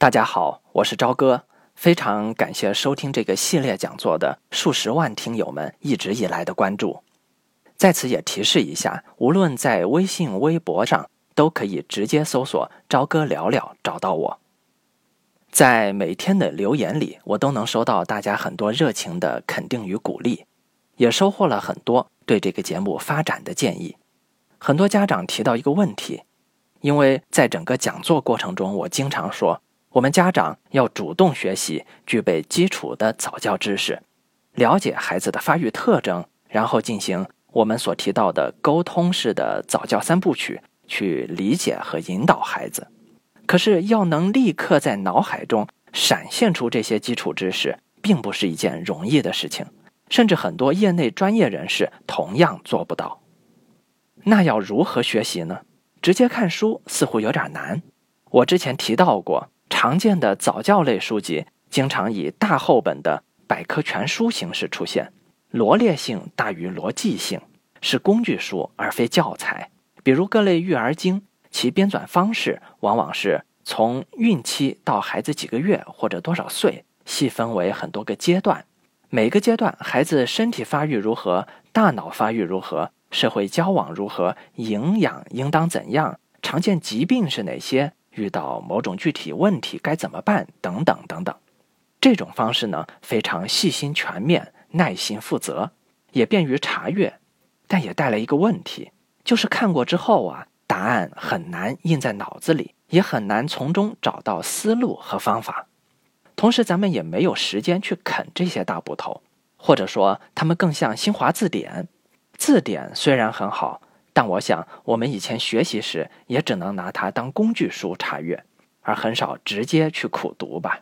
大家好，我是朝哥，非常感谢收听这个系列讲座的数十万听友们一直以来的关注。在此也提示一下，无论在微信、微博上，都可以直接搜索“朝哥聊聊”找到我。在每天的留言里，我都能收到大家很多热情的肯定与鼓励，也收获了很多对这个节目发展的建议。很多家长提到一个问题，因为在整个讲座过程中，我经常说。我们家长要主动学习，具备基础的早教知识，了解孩子的发育特征，然后进行我们所提到的沟通式的早教三部曲，去理解和引导孩子。可是，要能立刻在脑海中闪现出这些基础知识，并不是一件容易的事情，甚至很多业内专业人士同样做不到。那要如何学习呢？直接看书似乎有点难。我之前提到过。常见的早教类书籍经常以大厚本的百科全书形式出现，罗列性大于逻辑性，是工具书而非教材。比如各类育儿经，其编纂方式往往是从孕期到孩子几个月或者多少岁，细分为很多个阶段，每个阶段孩子身体发育如何，大脑发育如何，社会交往如何，营养应当怎样，常见疾病是哪些。遇到某种具体问题该怎么办？等等等等，这种方式呢非常细心、全面、耐心、负责，也便于查阅，但也带来一个问题，就是看过之后啊，答案很难印在脑子里，也很难从中找到思路和方法。同时，咱们也没有时间去啃这些大部头，或者说，他们更像新华字典。字典虽然很好。但我想，我们以前学习时也只能拿它当工具书查阅，而很少直接去苦读吧。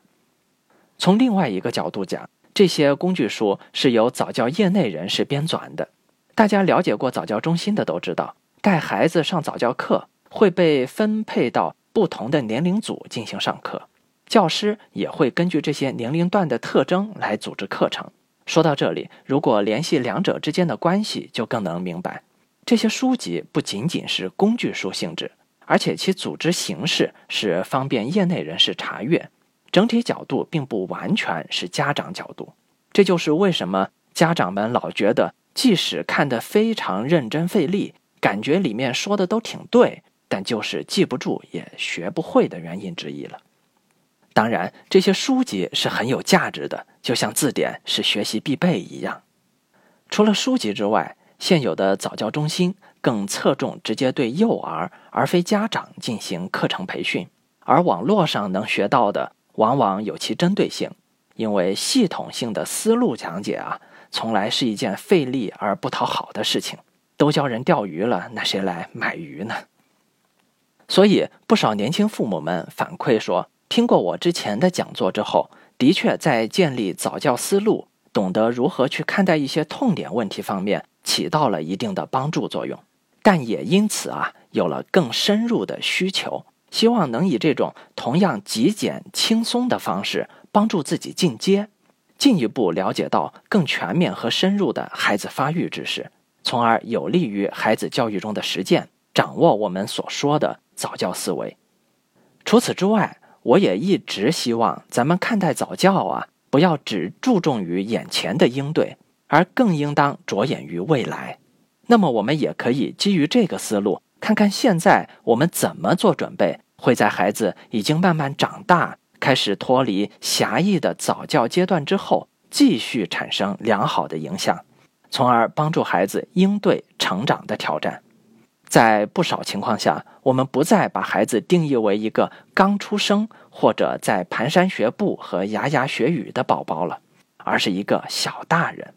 从另外一个角度讲，这些工具书是由早教业内人士编纂的。大家了解过早教中心的都知道，带孩子上早教课会被分配到不同的年龄组进行上课，教师也会根据这些年龄段的特征来组织课程。说到这里，如果联系两者之间的关系，就更能明白。这些书籍不仅仅是工具书性质，而且其组织形式是方便业内人士查阅，整体角度并不完全是家长角度。这就是为什么家长们老觉得，即使看得非常认真费力，感觉里面说的都挺对，但就是记不住也学不会的原因之一了。当然，这些书籍是很有价值的，就像字典是学习必备一样。除了书籍之外，现有的早教中心更侧重直接对幼儿而非家长进行课程培训，而网络上能学到的往往有其针对性，因为系统性的思路讲解啊，从来是一件费力而不讨好的事情。都教人钓鱼了，那谁来买鱼呢？所以不少年轻父母们反馈说，听过我之前的讲座之后，的确在建立早教思路、懂得如何去看待一些痛点问题方面。起到了一定的帮助作用，但也因此啊有了更深入的需求，希望能以这种同样极简轻松的方式帮助自己进阶，进一步了解到更全面和深入的孩子发育知识，从而有利于孩子教育中的实践，掌握我们所说的早教思维。除此之外，我也一直希望咱们看待早教啊，不要只注重于眼前的应对。而更应当着眼于未来，那么我们也可以基于这个思路，看看现在我们怎么做准备，会在孩子已经慢慢长大，开始脱离狭义的早教阶段之后，继续产生良好的影响，从而帮助孩子应对成长的挑战。在不少情况下，我们不再把孩子定义为一个刚出生或者在蹒跚学步和牙牙学语的宝宝了，而是一个小大人。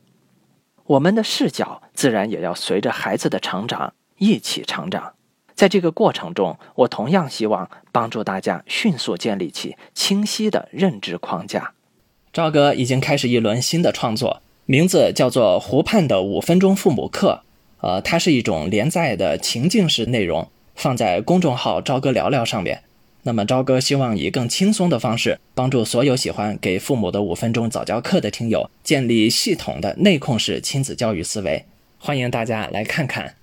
我们的视角自然也要随着孩子的成长一起成长，在这个过程中，我同样希望帮助大家迅速建立起清晰的认知框架。赵哥已经开始一轮新的创作，名字叫做《湖畔的五分钟父母课》，呃，它是一种连载的情境式内容，放在公众号“赵哥聊聊”上面。那么，朝哥希望以更轻松的方式，帮助所有喜欢给父母的五分钟早教课的听友，建立系统的内控式亲子教育思维。欢迎大家来看看。